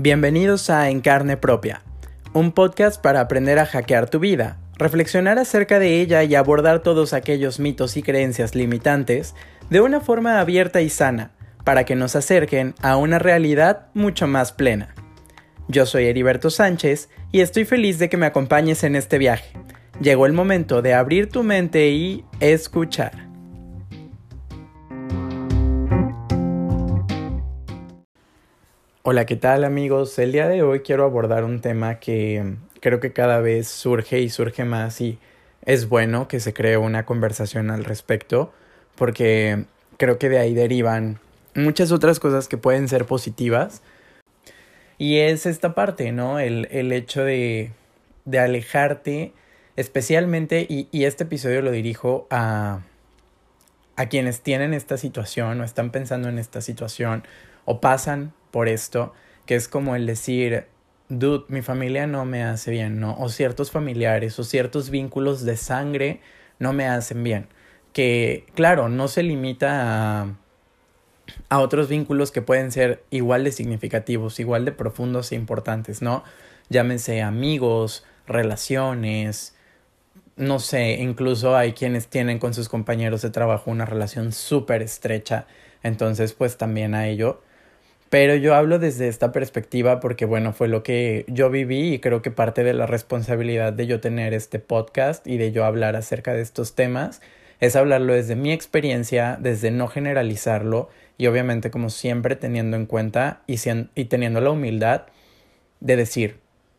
Bienvenidos a En Carne Propia, un podcast para aprender a hackear tu vida, reflexionar acerca de ella y abordar todos aquellos mitos y creencias limitantes de una forma abierta y sana, para que nos acerquen a una realidad mucho más plena. Yo soy Heriberto Sánchez y estoy feliz de que me acompañes en este viaje. Llegó el momento de abrir tu mente y escuchar. Hola, ¿qué tal amigos? El día de hoy quiero abordar un tema que creo que cada vez surge y surge más y es bueno que se cree una conversación al respecto porque creo que de ahí derivan muchas otras cosas que pueden ser positivas y es esta parte, ¿no? El, el hecho de, de alejarte especialmente y, y este episodio lo dirijo a, a quienes tienen esta situación o están pensando en esta situación o pasan por esto, que es como el decir, dude, mi familia no me hace bien, ¿no? O ciertos familiares o ciertos vínculos de sangre no me hacen bien. Que, claro, no se limita a, a otros vínculos que pueden ser igual de significativos, igual de profundos e importantes, ¿no? Llámense amigos, relaciones, no sé, incluso hay quienes tienen con sus compañeros de trabajo una relación súper estrecha, entonces pues también a ello pero yo hablo desde esta perspectiva porque, bueno, fue lo que yo viví y creo que parte de la responsabilidad de yo tener este podcast y de yo hablar acerca de estos temas es hablarlo desde mi experiencia, desde no generalizarlo y obviamente como siempre teniendo en cuenta y, y teniendo la humildad de decir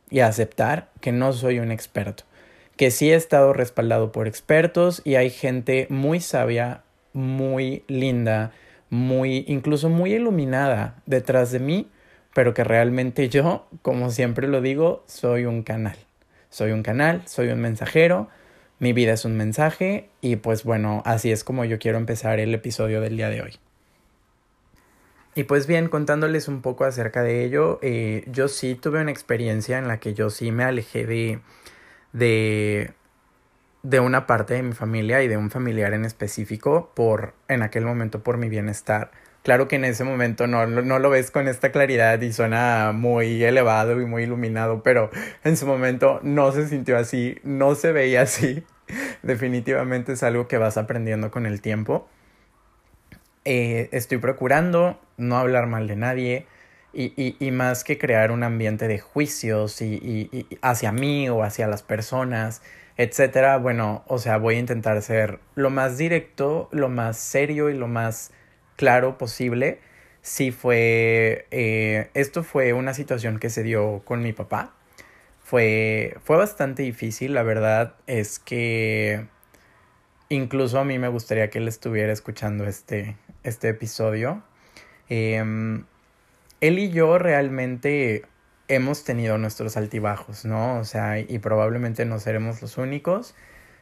y aceptar que no soy un experto, que sí he estado respaldado por expertos y hay gente muy sabia, muy linda, muy, incluso muy iluminada detrás de mí, pero que realmente yo, como siempre lo digo, soy un canal. Soy un canal, soy un mensajero, mi vida es un mensaje y pues bueno, así es como yo quiero empezar el episodio del día de hoy. Y pues bien, contándoles un poco acerca de ello, eh, yo sí tuve una experiencia en la que yo sí me alejé de, de de una parte de mi familia y de un familiar en específico por, en aquel momento, por mi bienestar. Claro que en ese momento no, no lo ves con esta claridad y suena muy elevado y muy iluminado, pero en su momento no se sintió así, no se veía así. Definitivamente es algo que vas aprendiendo con el tiempo. Eh, estoy procurando no hablar mal de nadie y, y, y, más que crear un ambiente de juicios y, y hacia mí o hacia las personas etcétera, bueno, o sea, voy a intentar ser lo más directo, lo más serio y lo más claro posible. Sí fue, eh, esto fue una situación que se dio con mi papá. Fue, fue bastante difícil, la verdad es que incluso a mí me gustaría que él estuviera escuchando este, este episodio. Em, él y yo realmente hemos tenido nuestros altibajos, ¿no? O sea, y probablemente no seremos los únicos.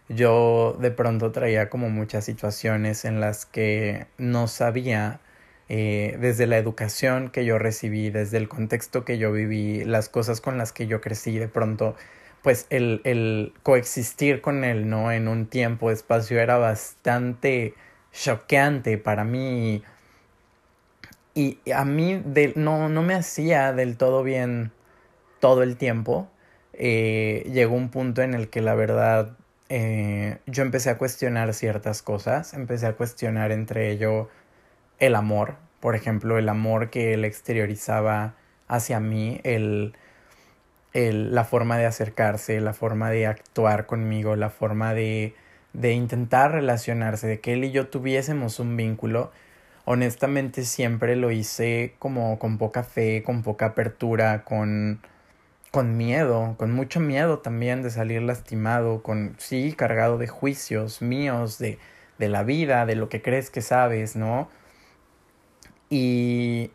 Yo de pronto traía como muchas situaciones en las que no sabía eh, desde la educación que yo recibí, desde el contexto que yo viví, las cosas con las que yo crecí, de pronto, pues el, coexistir con él, ¿no? En un tiempo, espacio era bastante choqueante para mí y a mí no, no me hacía del todo bien todo el tiempo, eh, llegó un punto en el que la verdad eh, yo empecé a cuestionar ciertas cosas, empecé a cuestionar entre ello el amor, por ejemplo, el amor que él exteriorizaba hacia mí, el, el, la forma de acercarse, la forma de actuar conmigo, la forma de, de intentar relacionarse, de que él y yo tuviésemos un vínculo. Honestamente siempre lo hice como con poca fe, con poca apertura, con con miedo, con mucho miedo también de salir lastimado, con sí, cargado de juicios míos, de, de la vida, de lo que crees que sabes, ¿no? Y,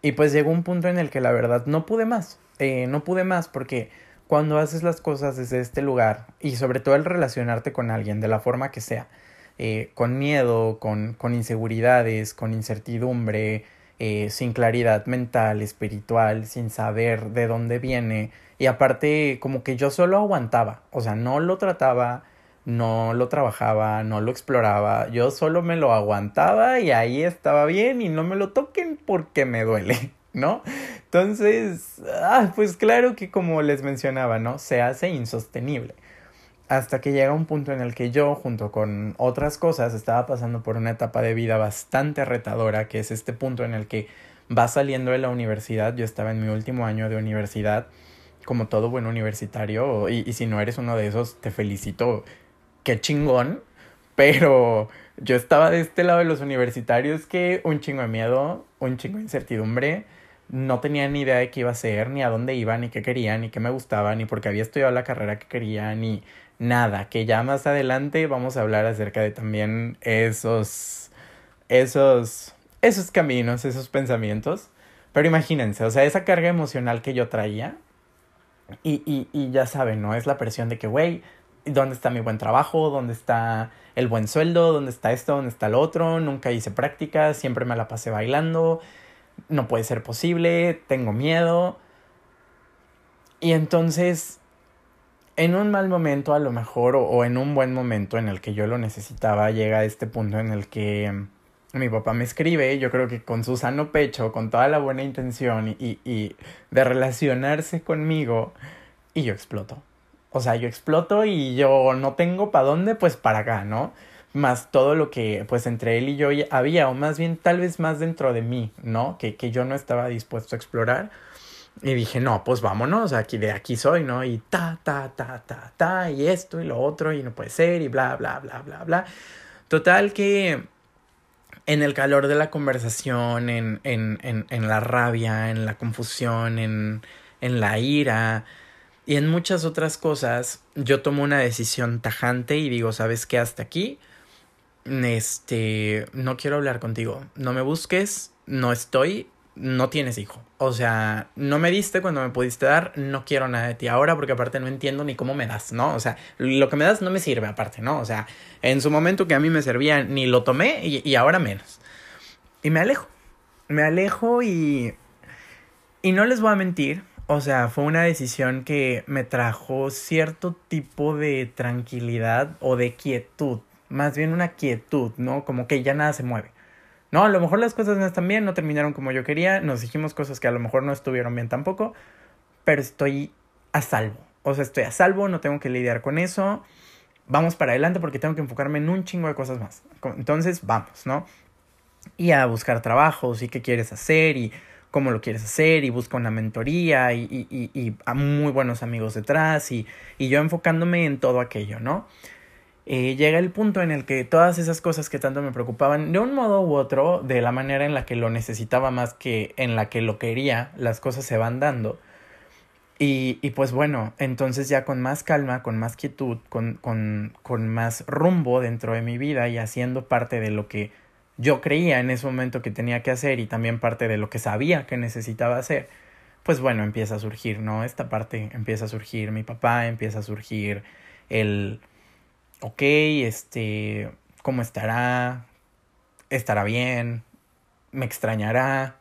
y pues llegó un punto en el que la verdad no pude más, eh, no pude más porque cuando haces las cosas desde este lugar y sobre todo el relacionarte con alguien de la forma que sea, eh, con miedo, con, con inseguridades, con incertidumbre, eh, sin claridad mental, espiritual, sin saber de dónde viene. Y aparte, como que yo solo aguantaba, o sea, no lo trataba, no lo trabajaba, no lo exploraba, yo solo me lo aguantaba y ahí estaba bien y no me lo toquen porque me duele, ¿no? Entonces, ah, pues claro que como les mencionaba, ¿no? Se hace insostenible. Hasta que llega un punto en el que yo, junto con otras cosas, estaba pasando por una etapa de vida bastante retadora, que es este punto en el que va saliendo de la universidad. Yo estaba en mi último año de universidad, como todo buen universitario, y, y si no eres uno de esos, te felicito, qué chingón, pero yo estaba de este lado de los universitarios que un chingo de miedo, un chingo de incertidumbre, no tenía ni idea de qué iba a ser, ni a dónde iba, ni qué quería, ni qué me gustaba, ni porque había estudiado la carrera que quería, ni nada, que ya más adelante vamos a hablar acerca de también esos, esos, esos caminos, esos pensamientos. Pero imagínense, o sea, esa carga emocional que yo traía, y, y, y ya saben, ¿no? Es la presión de que, güey, ¿dónde está mi buen trabajo? ¿Dónde está el buen sueldo? ¿Dónde está esto? ¿Dónde está lo otro? Nunca hice prácticas, siempre me la pasé bailando no puede ser posible, tengo miedo. Y entonces, en un mal momento a lo mejor, o, en un buen momento en el que yo lo necesitaba, llega este punto en el que mm, mi papá me escribe, yo creo que con su sano pecho, con toda la buena intención y, y de relacionarse conmigo, y yo exploto. O sea, yo exploto y yo no tengo para dónde, pues para acá, ¿no? más todo lo que pues entre él y yo había, o más bien tal vez más dentro de mí, ¿no? Que, que yo no estaba dispuesto a explorar. Y dije, no, pues vámonos, aquí de aquí soy, ¿no? Y ta, ta, ta, ta, ta, y esto y lo otro, y no puede ser, y bla, bla, bla, bla, bla. Total que en el calor de la conversación, en, en, en, en la rabia, en la confusión, en, en la ira, y en muchas otras cosas, yo tomo una decisión tajante y digo, ¿sabes qué? Hasta aquí este, no quiero hablar contigo, no me busques, no estoy, no tienes hijo. O sea, no me diste cuando me pudiste dar, no quiero nada de ti ahora porque aparte no entiendo ni cómo me das, ¿no? O sea, lo que me das no me sirve aparte, ¿no? O sea, en su momento que a mí me servía ni lo tomé y, y ahora menos. Y me alejo, me alejo y... Y no les voy a mentir, o sea, fue una decisión que me trajo cierto tipo de tranquilidad o de quietud más bien una quietud, ¿no? Como que ya nada se mueve. No, a lo mejor las cosas no están bien, no terminaron como yo quería, nos dijimos cosas que a lo mejor no estuvieron bien tampoco, pero estoy a salvo. O sea, estoy a salvo, no tengo que lidiar con eso. Vamos para adelante porque tengo que enfocarme en un chingo de cosas más. Entonces, vamos, ¿no? Y a buscar trabajos y qué quieres hacer y cómo lo quieres hacer y busca una mentoría y, y, y, a muy buenos amigos detrás y, y yo enfocándome en todo aquello, ¿no? Eh, llega el punto en el que todas esas cosas que tanto me preocupaban, de un modo u otro, de la manera en la que lo necesitaba más que en la que lo quería, las cosas se van dando. Y, y pues bueno, entonces ya con más calma, con más quietud, con, con, con más rumbo dentro de mi vida y haciendo parte de lo que yo creía en ese momento que tenía que hacer y también parte de lo que sabía que necesitaba hacer, pues bueno, empieza a surgir, ¿no? Esta parte empieza a surgir, mi papá empieza a surgir, el ok, este, ¿cómo estará? ¿Estará bien? ¿Me extrañará?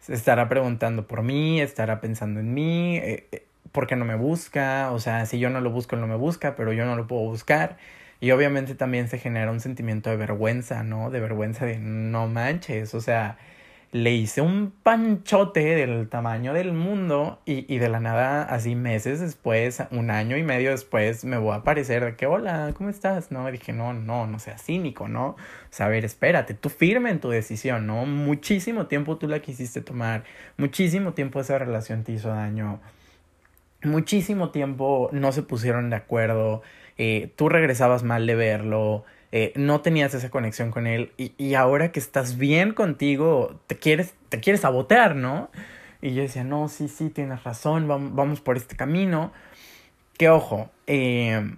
¿Se estará preguntando por mí? ¿Estará pensando en mí? Eh, eh, ¿Por qué no me busca? O sea, si yo no lo busco, no me busca, pero yo no lo puedo buscar. Y obviamente también se genera un sentimiento de vergüenza, ¿no? De vergüenza de no manches, o sea, le hice un panchote del tamaño del mundo y, y, de la nada, así meses después, un año y medio después, me voy a aparecer de que, hola, ¿cómo estás? No, dije, no, no, no seas cínico, ¿no? O sea, a ver, espérate, tú firme en tu decisión, ¿no? Muchísimo tiempo tú la quisiste tomar, muchísimo tiempo esa relación te hizo daño, muchísimo tiempo no se pusieron de acuerdo, eh, tú regresabas mal de verlo, eh, no tenías esa conexión con él y, y, ahora que estás bien contigo, te quieres, te quieres sabotear, ¿no? Y yo decía, no, sí, sí, tienes razón, vamos, vamos por este camino. Que ojo, eh,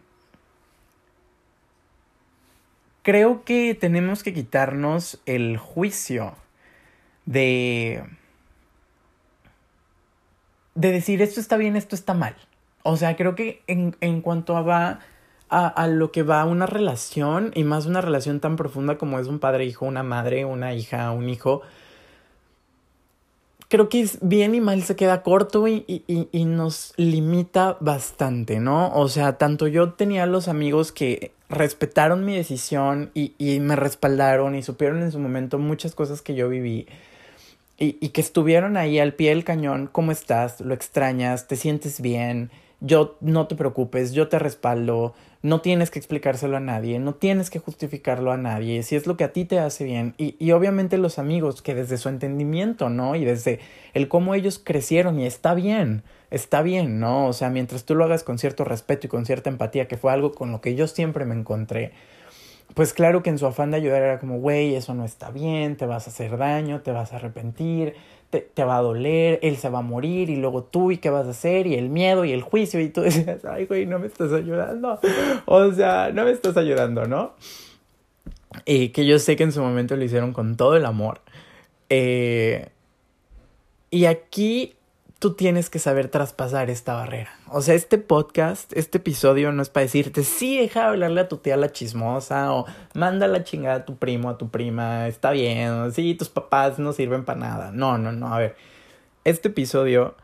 creo que tenemos que quitarnos el juicio de... de decir esto está bien, esto está mal. O sea, creo que en, en cuanto a va a, a, lo que va una relación y más una relación tan profunda como es un padre-hijo, una madre, una hija, un hijo. Creo que es bien y mal se queda corto y, y, y nos limita bastante, ¿no? O sea, tanto yo tenía los amigos que respetaron mi decisión y, y me respaldaron y supieron en su momento muchas cosas que yo viví y, y que estuvieron ahí al pie del cañón, ¿cómo estás? ¿Lo extrañas? ¿Te sientes bien? Yo no te preocupes, yo te respaldo, no tienes que explicárselo a nadie, no tienes que justificarlo a nadie, si es lo que a ti te hace bien. Y, y obviamente los amigos que desde su entendimiento, ¿no? Y desde el cómo ellos crecieron y está bien, está bien, ¿no? O sea, mientras tú lo hagas con cierto respeto y con cierta empatía, que fue algo con lo que yo siempre me encontré, pues claro que en su afán de ayudar era como, güey, eso no está bien, te vas a hacer daño, te vas a arrepentir, te, te, va a doler, él se va a morir y luego tú y qué vas a hacer y el miedo y el juicio y tú decías, ay, güey, no me estás ayudando. O sea, no me estás ayudando, ¿no? Y que yo sé que en su momento lo hicieron con todo el amor. Eh, y aquí tú tienes que saber traspasar esta barrera. O sea, este podcast, este episodio no es para decirte, sí, deja de hablarle a tu tía la chismosa o manda la chingada a tu primo, a tu prima, está bien, sí, tus papás no sirven para nada. No, no, no, a ver, este episodio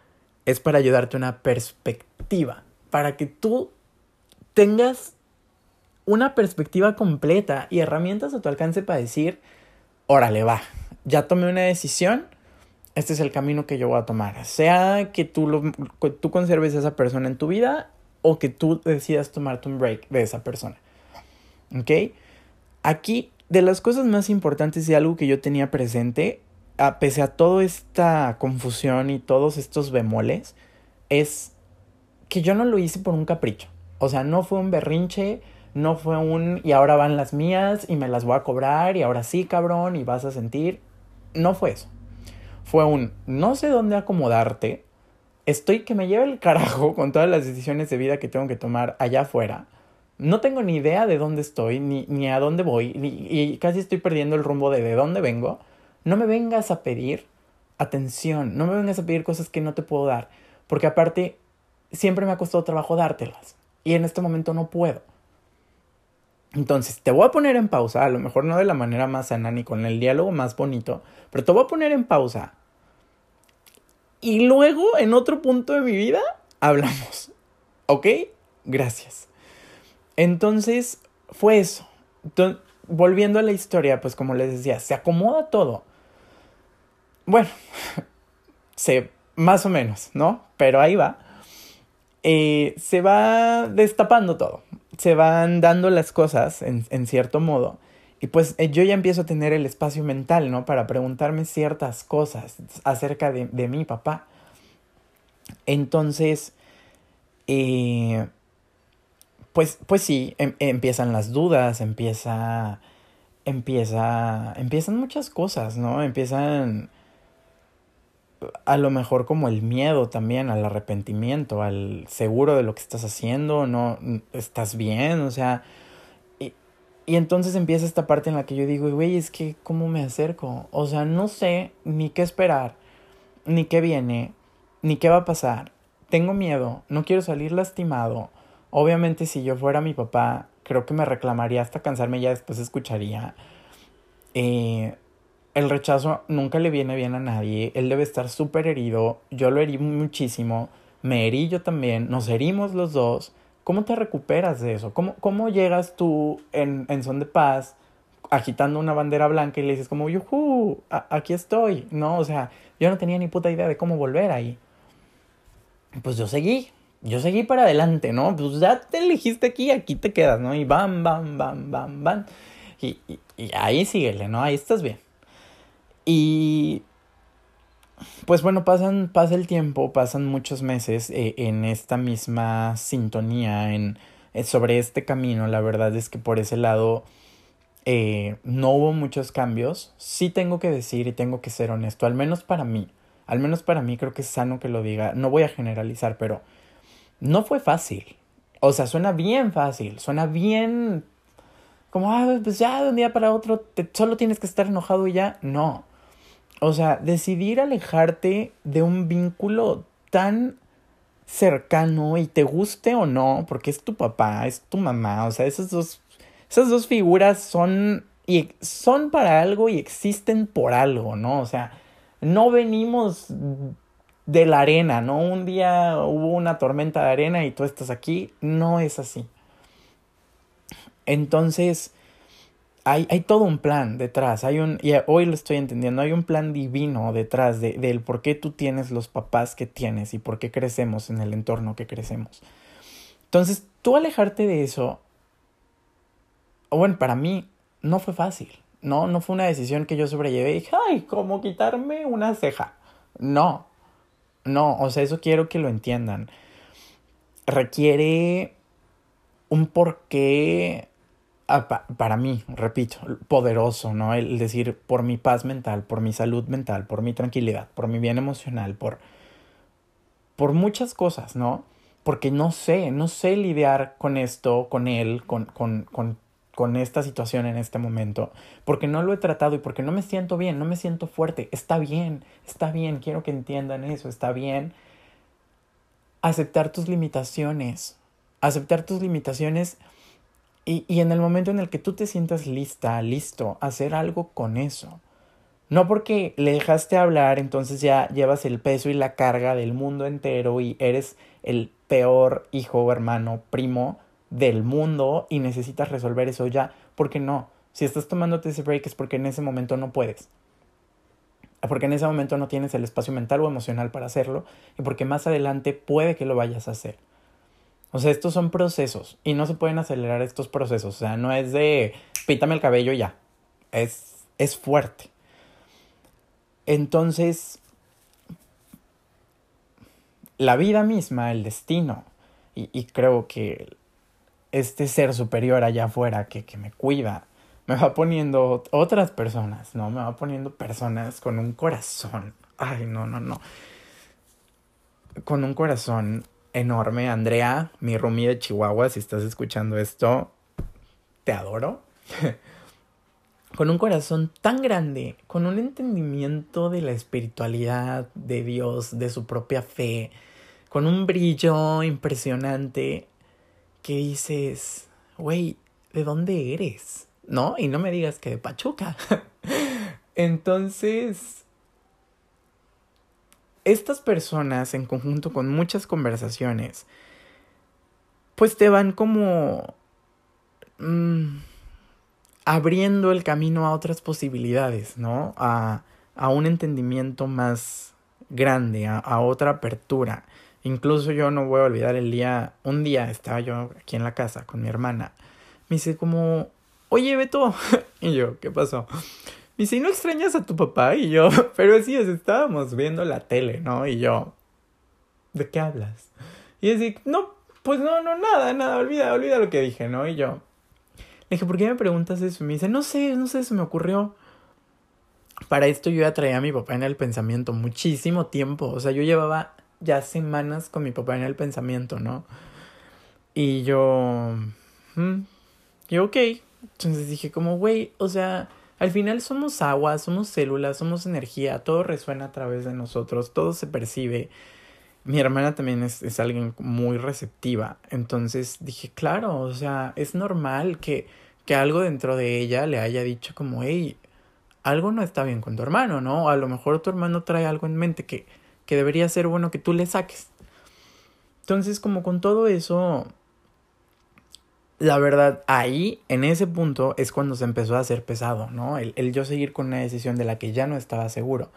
es para ayudarte una perspectiva, para que tú tengas una perspectiva completa y herramientas a tu alcance para decir, órale, va, ya tomé una decisión este es el camino que yo voy a tomar. Sea que tú, lo, tú conserves a esa persona en tu vida o que tú decidas tomarte un break de esa persona. ¿Ok? Aquí, de las cosas más importantes y algo que yo tenía presente, a pese a toda esta confusión y todos estos bemoles, es que yo no lo hice por un capricho. O sea, no fue un berrinche, no fue un y ahora van las mías y me las voy a cobrar y ahora sí, cabrón, y vas a sentir. No fue eso fue un no sé dónde acomodarte, estoy que me lleve el carajo con todas las decisiones de vida que tengo que tomar allá afuera. No tengo ni idea de dónde estoy, ni, ni a dónde voy, y casi estoy perdiendo el rumbo de de dónde vengo. No me vengas a pedir atención, no me vengas a pedir cosas que no te puedo dar, porque aparte siempre me ha costado trabajo dártelas, y en este momento no puedo. Entonces, te voy a poner en pausa, a lo mejor no de la manera más sana ni con el diálogo más bonito, pero te voy a poner en pausa. Y luego, en otro punto de mi vida, hablamos. ¿Ok? Gracias. Entonces, fue eso. Volviendo a la historia, pues como les decía, se acomoda todo. Bueno, se, más o menos, ¿no? Pero ahí va. Eh, se va destapando todo se van dando las cosas en, en cierto modo. Y pues eh, yo ya empiezo a tener el espacio mental, ¿no? Para preguntarme ciertas cosas acerca de, de mi papá. Entonces, eh, pues, pues sí, em, empiezan las dudas, empieza, empieza, empiezan muchas cosas, ¿no? Empiezan a lo mejor como el miedo también al arrepentimiento, al seguro de lo que estás haciendo, no estás bien, o sea, y, y entonces empieza esta parte en la que yo digo, güey, es que ¿cómo me acerco? O sea, no sé ni qué esperar, ni qué viene, ni qué va a pasar. Tengo miedo, no quiero salir lastimado. Obviamente si yo fuera mi papá, creo que me reclamaría hasta cansarme ya después escucharía. Eh, el rechazo nunca le viene bien a nadie, él debe estar súper herido, yo lo herí muchísimo, me herí yo también, nos herimos los dos. ¿Cómo te recuperas de eso? ¿Cómo, cómo llegas tú en, en son de paz agitando una bandera blanca y le dices como, yuhu, aquí estoy? No, o sea, yo no tenía ni puta idea de cómo volver ahí. Pues yo seguí, yo seguí para adelante, ¿no? Pues ya te elegiste aquí, aquí te quedas, ¿no? Y bam, bam, bam, bam, bam. Y, y, y ahí síguele, ¿no? Ahí estás bien. Y pues bueno, pasan, pasa el tiempo, pasan muchos meses eh, en esta misma sintonía, en, eh, sobre este camino. La verdad es que por ese lado eh, no hubo muchos cambios. Sí tengo que decir y tengo que ser honesto, al menos para mí. Al menos para mí creo que es sano que lo diga. No voy a generalizar, pero no fue fácil. O sea, suena bien fácil, suena bien como, ah, pues ya de un día para otro solo tienes que estar enojado y ya. No. O sea, decidir alejarte de un vínculo tan cercano y te guste o no, porque es tu papá, es tu mamá, o sea, esas dos, esas dos figuras son, y son para algo y existen por algo, ¿no? O sea, no venimos de la arena, ¿no? Un día hubo una tormenta de arena y tú estás aquí, no es así. Entonces, hay, hay todo un plan detrás, hay un, y hoy lo estoy entendiendo, hay un plan divino detrás de, del por qué tú tienes los papás que tienes y por qué crecemos en el entorno que crecemos. Entonces, tú alejarte de eso, bueno, para mí no fue fácil, ¿no? No fue una decisión que yo sobrellevé y dije, ay, ¿cómo quitarme una ceja? No, no, o sea, eso quiero que lo entiendan. Requiere un porqué para mí, repito, poderoso, ¿no? El decir por mi paz mental, por mi salud mental, por mi tranquilidad, por mi bien emocional, por, por muchas cosas, ¿no? Porque no sé, no sé lidiar con esto, con él, con, con, con, con esta situación en este momento, porque no lo he tratado y porque no me siento bien, no me siento fuerte. Está bien, está bien, quiero que entiendan eso, está bien aceptar tus limitaciones, aceptar tus limitaciones y, en el momento en el que tú te sientas lista, listo, hacer algo con eso. No porque le dejaste hablar, entonces ya llevas el peso y la carga del mundo entero y eres el peor hijo, hermano, primo del mundo y necesitas resolver eso ya. porque no? Si estás tomándote ese break es porque en ese momento no puedes. Porque en ese momento no tienes el espacio mental o emocional para hacerlo y porque más adelante puede que lo vayas a hacer. O sea, estos son procesos y no se pueden acelerar estos procesos. O sea, no es de pítame el cabello ya. Es, es fuerte. Entonces, la vida misma, el destino, y, y, creo que este ser superior allá afuera que, que me cuida, me va poniendo otras personas, ¿no? Me va poniendo personas con un corazón. Ay, no, no, no. Con un corazón enorme. Andrea, mi roomie de Chihuahua, si estás escuchando esto, te adoro. con un corazón tan grande, con un entendimiento de la espiritualidad, de Dios, de su propia fe, con un brillo impresionante que dices, güey, ¿de dónde eres? ¿No? Y no me digas que de Pachuca. Entonces, estas personas, en conjunto con muchas conversaciones, pues te van como mmm, abriendo el camino a otras posibilidades, ¿no? A, a un entendimiento más grande, a, a, otra apertura. Incluso yo no voy a olvidar el día, un día estaba yo aquí en la casa con mi hermana. Me dice como, oye Beto, y yo, ¿qué pasó? Y si no extrañas a tu papá y yo, pero sí, estábamos viendo la tele, ¿no? Y yo, ¿de qué hablas? Y así, no, pues no, no, nada, nada, olvida, olvida lo que dije, ¿no? Y yo, le dije, ¿por qué me preguntas eso? Y me dice, no sé, no sé, se me ocurrió. Para esto yo ya traía a mi papá en el pensamiento muchísimo tiempo, o sea, yo llevaba ya semanas con mi papá en el pensamiento, ¿no? Y yo, mm, y ok, entonces dije como, güey, o sea, al final somos agua, somos células, somos energía, todo resuena a través de nosotros, todo se percibe. Mi hermana también es, es alguien muy receptiva, entonces dije, claro, o sea, es normal que, que algo dentro de ella le haya dicho como, hey, algo no está bien con tu hermano, ¿no? A lo mejor tu hermano trae algo en mente que, que debería ser bueno que tú le saques. Entonces, como con todo eso, la verdad, ahí, en ese punto, es cuando se empezó a hacer pesado, ¿no? El, el, yo seguir con una decisión de la que ya no estaba seguro.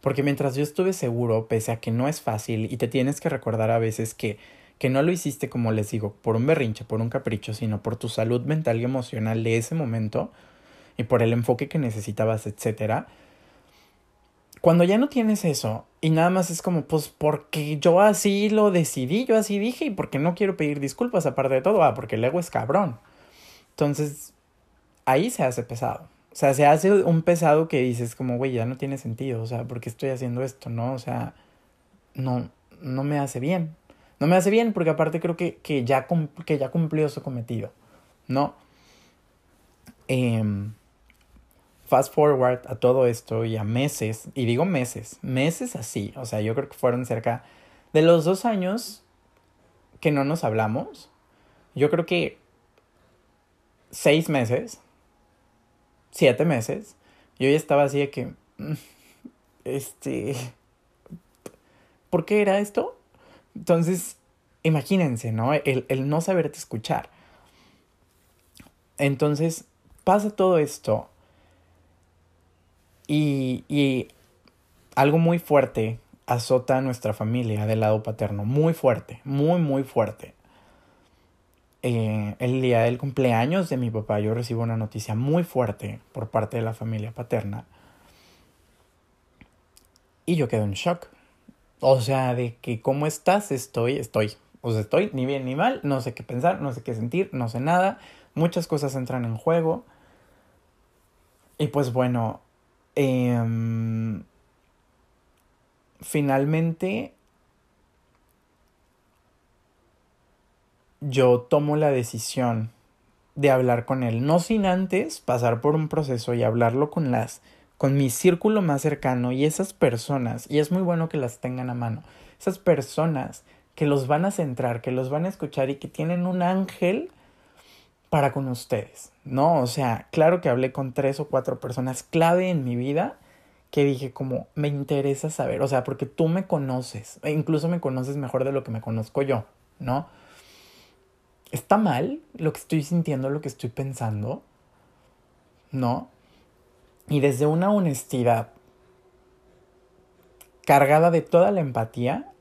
Porque mientras yo estuve seguro, pese a que no es fácil, y te tienes que recordar a veces que, que no lo hiciste, como les digo, por un berrinche, por un capricho, sino por tu salud mental y emocional de ese momento, y por el enfoque que necesitabas, etcétera, cuando ya no tienes eso y nada más es como, pues porque yo así lo decidí, yo así dije y porque no quiero pedir disculpas aparte de todo, ah, porque el ego es cabrón. Entonces, ahí se hace pesado. O sea, se hace un pesado que dices como, güey, ya no tiene sentido, o sea, ¿por qué estoy haciendo esto, no? O sea, no, no me hace bien. No me hace bien porque aparte creo que, que, ya, que ya cumplió su cometido, ¿no? Eh, fast forward a todo esto y a meses, y digo meses, meses así, o sea, yo creo que fueron cerca de los dos años que no nos hablamos, yo creo que seis meses, siete meses, yo ya estaba así de que, mm, este, ¿por qué era esto? Entonces, imagínense, ¿no? El, el no saberte escuchar. Entonces, pasa todo esto y, y algo muy fuerte azota a nuestra familia del lado paterno, muy fuerte, muy, muy fuerte. Eh, el día del cumpleaños de mi papá yo recibo una noticia muy fuerte por parte de la familia paterna y yo quedo en shock. O sea, de que cómo estás, estoy, estoy. O sea, estoy ni bien ni mal, no sé qué pensar, no sé qué sentir, no sé nada. Muchas cosas entran en juego. Y pues bueno, eh, finalmente yo tomo la decisión de hablar con él, no sin antes pasar por un proceso y hablarlo con las con mi círculo más cercano y esas personas, y es muy bueno que las tengan a mano, esas personas que los van a centrar, que los van a escuchar y que tienen un ángel para con ustedes, ¿no? O sea, claro que hablé con tres o cuatro personas clave en mi vida que dije como, me interesa saber, o sea, porque tú me conoces, e incluso me conoces mejor de lo que me conozco yo, ¿no? ¿Está mal lo que estoy sintiendo, lo que estoy pensando? ¿No? Y desde una honestidad cargada de toda la empatía,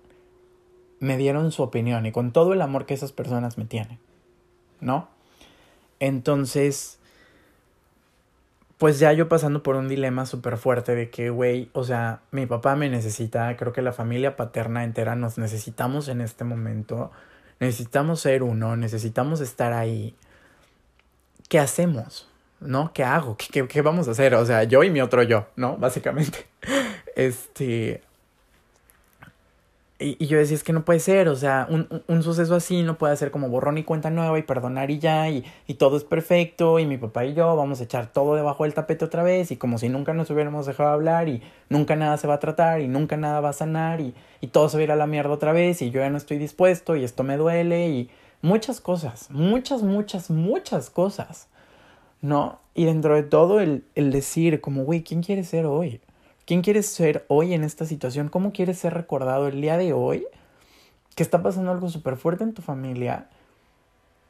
me dieron su opinión y con todo el amor que esas personas me tienen, ¿no? Entonces, pues ya yo pasando por un dilema súper fuerte de que, güey, o sea, mi papá me necesita, creo que la familia paterna entera nos necesitamos en este momento, necesitamos ser uno, necesitamos estar ahí. ¿Qué hacemos? ¿No? ¿Qué hago? ¿Qué, qué, qué vamos a hacer? O sea, yo y mi otro yo, ¿no? Básicamente. Este, y, yo decía, es que no puede ser, o sea, un, un, suceso así no puede ser como borrón y cuenta nueva y perdonar y ya, y, y, todo es perfecto, y mi papá y yo vamos a echar todo debajo del tapete otra vez, y como si nunca nos hubiéramos dejado hablar, y nunca nada se va a tratar, y nunca nada va a sanar, y, y todo se va a la mierda otra vez, y yo ya no estoy dispuesto, y esto me duele, y muchas cosas, muchas, muchas, muchas cosas, ¿no? Y dentro de todo el, el decir, como, güey, ¿quién quiere ser hoy? ¿Quién quieres ser hoy en esta situación? ¿Cómo quieres ser recordado el día de hoy? Que está pasando algo súper fuerte en tu familia.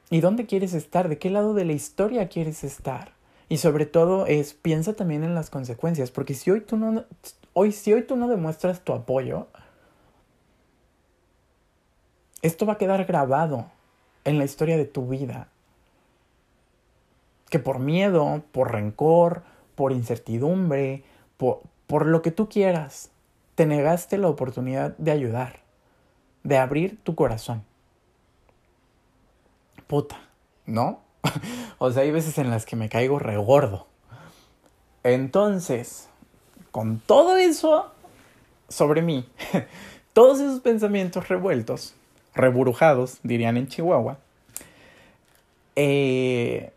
¿Y dónde quieres estar? ¿De qué lado de la historia quieres estar? Y sobre todo es, piensa también en las consecuencias, porque si hoy tú no, hoy, si hoy tú no demuestras tu apoyo, esto va a quedar grabado en la historia de tu vida. Que por miedo, por rencor, por incertidumbre, por, por lo que tú quieras, te negaste la oportunidad de ayudar, de abrir tu corazón. Puta, ¿no? o sea, hay veces en las que me caigo regordo. Entonces, con todo eso sobre mí, todos esos pensamientos revueltos, reburujados, dirían en Chihuahua, eh,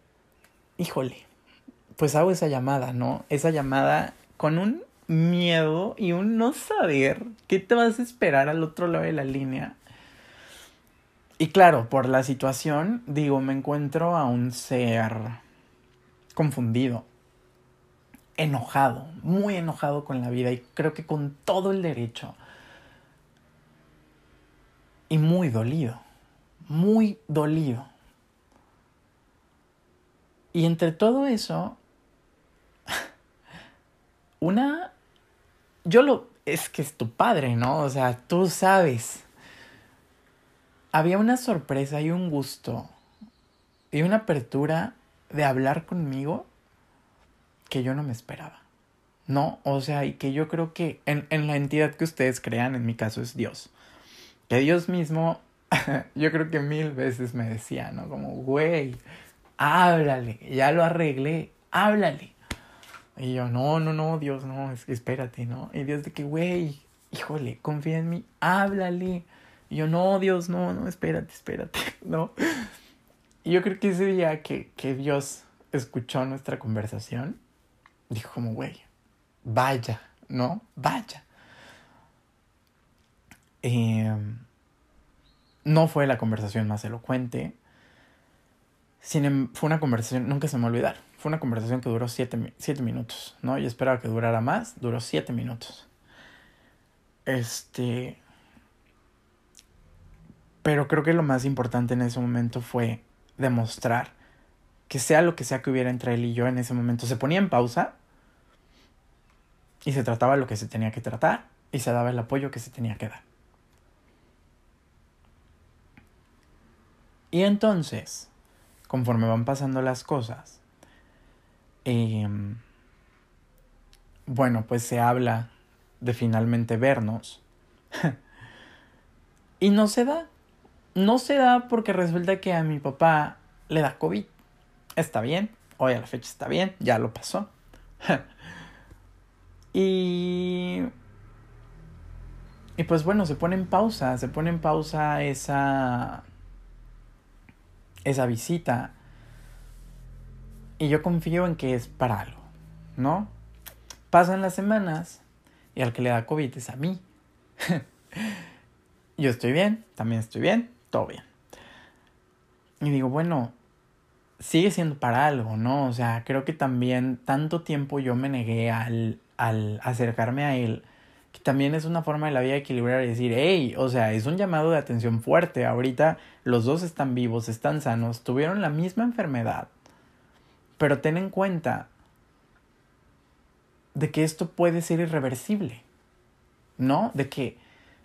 híjole, pues hago esa llamada, ¿no? Esa llamada con un miedo y un no saber qué te vas a esperar al otro lado de la línea. Y claro, por la situación, digo, me encuentro a un ser confundido, enojado, muy enojado con la vida y creo que con todo el derecho. Y muy dolido, muy dolido. Y entre todo eso, una yo lo, es que es tu padre, ¿no? O sea, tú sabes. Había una sorpresa y un gusto y una apertura de hablar conmigo que yo no me esperaba. ¿No? O sea, y que yo creo que en, en la entidad que ustedes crean, en mi caso es Dios. Que Dios mismo, yo creo que mil veces me decía, ¿no? Como, güey, háblale, ya lo arreglé, háblale. Y yo, no, no, no, Dios, no, espérate, ¿no? Y Dios de que, güey, híjole, confía en mí, háblale. Y yo, no, Dios, no, no, espérate, espérate, ¿no? Y yo creo que ese día que, que Dios escuchó nuestra conversación, dijo como, güey, vaya, ¿no? Vaya. Em, no fue la conversación más elocuente. Sin, em, fue una conversación, nunca se me olvidar fue una conversación que duró siete, minutos, ¿no? Yo esperaba que durara más, duró siete minutos. Este... Pero creo que lo más importante en ese momento fue demostrar que sea lo que sea que hubiera entre él y yo en ese momento, se ponía en pausa y se trataba lo que se tenía que tratar y se daba el apoyo que se tenía que dar. Y entonces, conforme van pasando las cosas, em, bueno, pues se habla de finalmente vernos. y no se da. No se da porque resulta que a mi papá le da COVID. Está bien, hoy a la fecha está bien, ya lo pasó. y... Y pues bueno, se pone en pausa, se pone en pausa esa esa visita. Y yo confío en que es para algo, ¿no? Pasan las semanas y al que le da COVID es a mí. yo estoy bien, también estoy bien, todo bien. Y digo, bueno, sigue siendo para algo, ¿no? O sea, creo que también tanto tiempo yo me negué al, al acercarme a él que también es una forma de la vida equilibrar y decir, hey, o sea, es un llamado de atención fuerte. Ahorita los dos están vivos, están sanos, tuvieron la misma enfermedad. Pero ten en cuenta de que esto puede ser irreversible, ¿no? De que,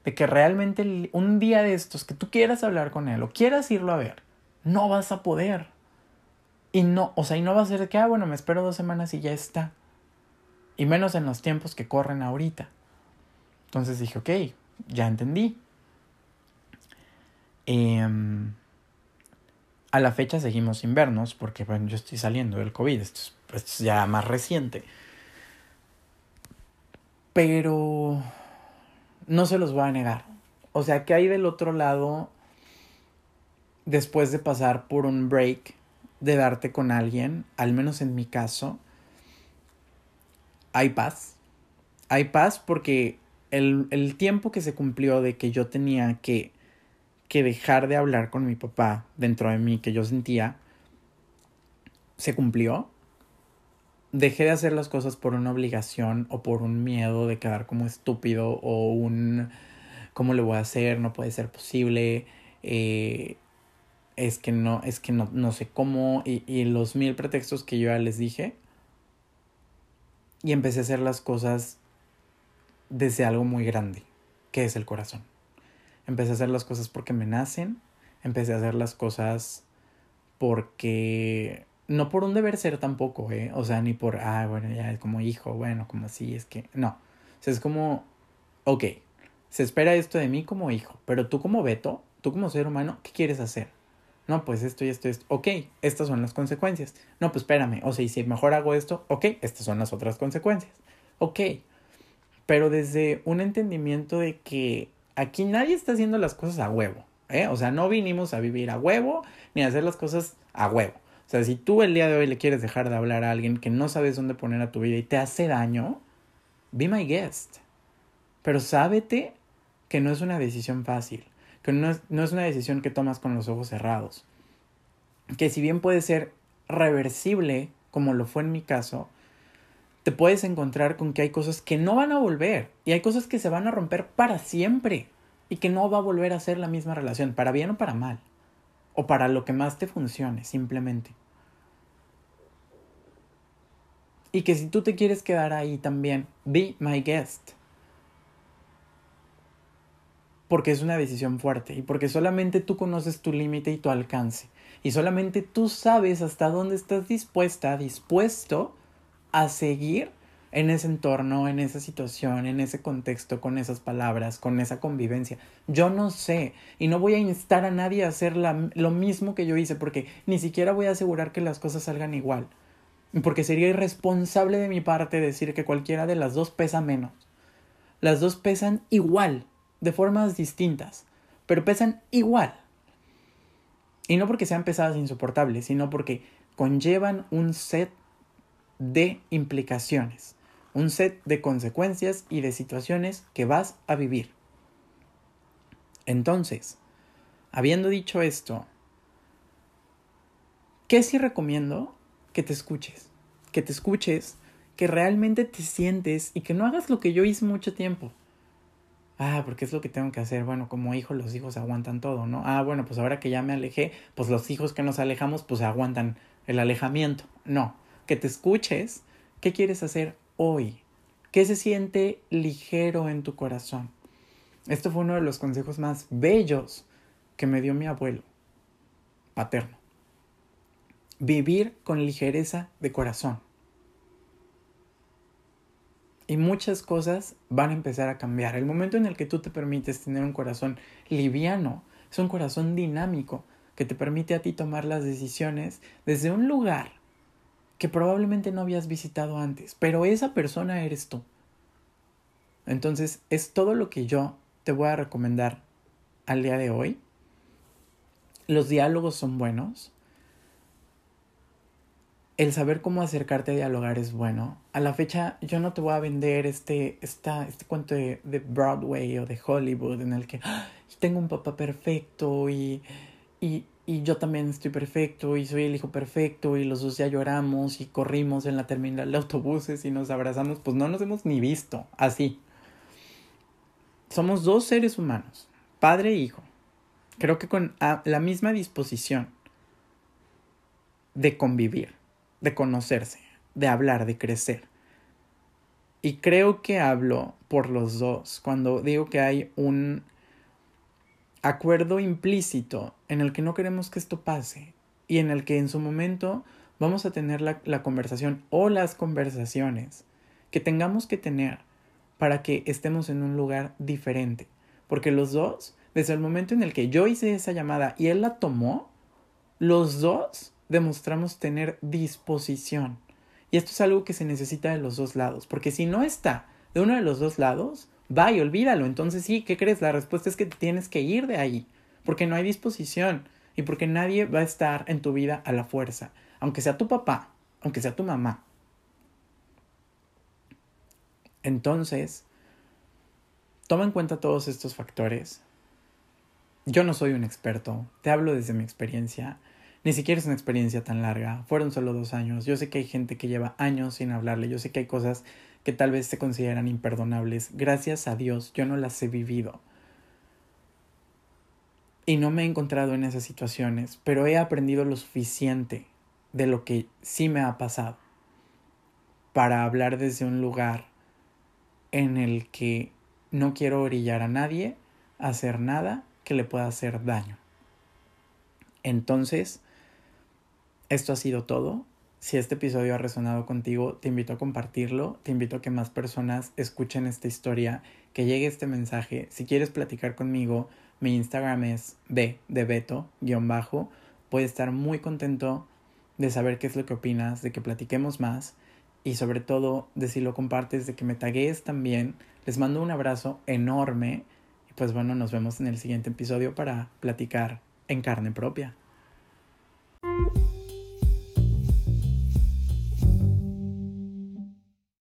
de que realmente un día de estos que tú quieras hablar con él o quieras irlo a ver, no vas a poder. Y no, o sea, y no va a ser que, ah, bueno, me espero dos semanas y ya está. Y menos en los tiempos que corren ahorita. Entonces dije, ok, ya entendí. Em, a la fecha seguimos sin vernos porque bueno, yo estoy saliendo del COVID, esto es, ya más reciente. Pero no se los voy a negar. O sea, que hay del otro lado después de pasar por un break, de darte con alguien, al menos en mi caso, hay paz. Hay paz porque el, tiempo que se cumplió de que yo tenía que, que dejar de hablar con mi papá dentro de mí, que yo sentía, se cumplió. Dejé de hacer las cosas por una obligación o por un miedo de quedar como estúpido o un ¿cómo le voy a hacer? No puede ser posible. Eh, es que no, es que no, no sé cómo. Y, y los mil pretextos que yo ya les dije. Y empecé a hacer las cosas desde algo muy grande, que es el corazón. Empecé a hacer las cosas porque me nacen, empecé a hacer las cosas porque no por un deber ser tampoco, ¿eh? O sea, ni por, ah, bueno, ya es como hijo, bueno, como así, es que, no. O sea, es como, ok, se espera esto de mí como hijo, pero tú como Beto, tú como ser humano, ¿qué quieres hacer? No, pues esto y esto, esto. Ok, estas son las consecuencias. No, pues espérame. O sea, y si mejor hago esto, ok, estas son las otras consecuencias. Ok, pero desde un entendimiento de que aquí nadie está haciendo las cosas a huevo, ¿eh? O sea, no vinimos a vivir a huevo ni a hacer las cosas a huevo. O sea, si tú el día de hoy le quieres dejar de hablar a alguien que no sabes dónde poner a tu vida y te hace daño, be my guest. Pero sábete que no es una decisión fácil, que no es, no es una decisión que tomas con los ojos cerrados. Que si bien puede ser reversible, como lo fue en mi caso, te puedes encontrar con que hay cosas que no van a volver y hay cosas que se van a romper para siempre y que no va a volver a ser la misma relación, para bien o para mal, o para lo que más te funcione, simplemente. Y que si tú te quieres quedar ahí también, be my guest. Porque es una decisión fuerte y porque solamente tú conoces tu límite y tu alcance. Y solamente tú sabes hasta dónde estás dispuesta, dispuesto a seguir en ese entorno, en esa situación, en ese contexto, con esas palabras, con esa convivencia. Yo no sé y no voy a instar a nadie a hacer lo mismo que yo hice porque ni siquiera voy a asegurar que las cosas salgan igual. Porque sería irresponsable de mi parte decir que cualquiera de las dos pesa menos. Las dos pesan igual, de formas distintas, pero pesan igual. Y no porque sean pesadas e insoportables, sino porque conllevan un set de implicaciones, un set de consecuencias y de situaciones que vas a vivir. Entonces, habiendo dicho esto, ¿qué sí recomiendo? Que te escuches, que te escuches, que realmente te sientes y que no hagas lo que yo hice mucho tiempo. Ah, porque es lo que tengo que hacer. Bueno, como hijo los hijos aguantan todo, ¿no? Ah, bueno, pues ahora que ya me alejé, pues los hijos que nos alejamos, pues aguantan el alejamiento. No, que te escuches. ¿Qué quieres hacer hoy? ¿Qué se siente ligero en tu corazón? Esto fue uno de los consejos más bellos que me dio mi abuelo paterno. Vivir con ligereza de corazón. Y muchas cosas van a empezar a cambiar. El momento en el que tú te permites tener un corazón liviano, es un corazón dinámico que te permite a ti tomar las decisiones desde un lugar que probablemente no habías visitado antes, pero esa persona eres tú. Entonces es todo lo que yo te voy a recomendar al día de hoy. Los diálogos son buenos. El saber cómo acercarte a dialogar es bueno. A la fecha yo no te voy a vender este, esta, este cuento de, Broadway o de Hollywood en el que ¡ah! tengo un papá perfecto y, y, y yo también estoy perfecto y soy el hijo perfecto y los dos ya lloramos y corrimos en la terminal de autobuses y nos abrazamos, pues no nos hemos ni visto así. Somos dos seres humanos, padre e hijo. Creo que con la misma disposición de convivir, de conocerse, de hablar, de crecer. Y creo que hablo por los dos cuando digo que hay un acuerdo implícito en el que no queremos que esto pase y en el que en su momento vamos a tener la, la, conversación o las conversaciones que tengamos que tener para que estemos en un lugar diferente. Porque los dos, desde el momento en el que yo hice esa llamada y él la tomó, los dos demostramos tener disposición. Y esto es algo que se necesita de los dos lados, porque si no está de uno de los dos lados, va y olvídalo. Entonces sí, ¿qué crees? La respuesta es que tienes que ir de ahí, porque no hay disposición y porque nadie va a estar en tu vida a la fuerza, aunque sea tu papá, aunque sea tu mamá. Entonces, toma en cuenta todos estos factores. Yo no soy un experto, te hablo desde mi experiencia. Ni siquiera es una experiencia tan larga, fueron solo dos años. Yo sé que hay gente que lleva años sin hablarle, yo sé que hay cosas que tal vez se consideran imperdonables. Gracias a Dios, yo no las he vivido. Y no me he encontrado en esas situaciones, pero he aprendido lo suficiente de lo que sí me ha pasado para hablar desde un lugar en el que no quiero orillar a nadie hacer nada que le pueda hacer daño. Entonces, esto ha sido todo. Si este episodio ha resonado contigo, te invito a compartirlo, te invito a que más personas escuchen esta historia, que llegue este mensaje. Si quieres platicar conmigo, mi Instagram es b de beto bajo. A estar muy contento de saber qué es lo que opinas, de que platiquemos más y sobre todo de si lo compartes, de que me tagues también. Les mando un abrazo enorme y pues bueno, nos vemos en el siguiente episodio para platicar en carne propia.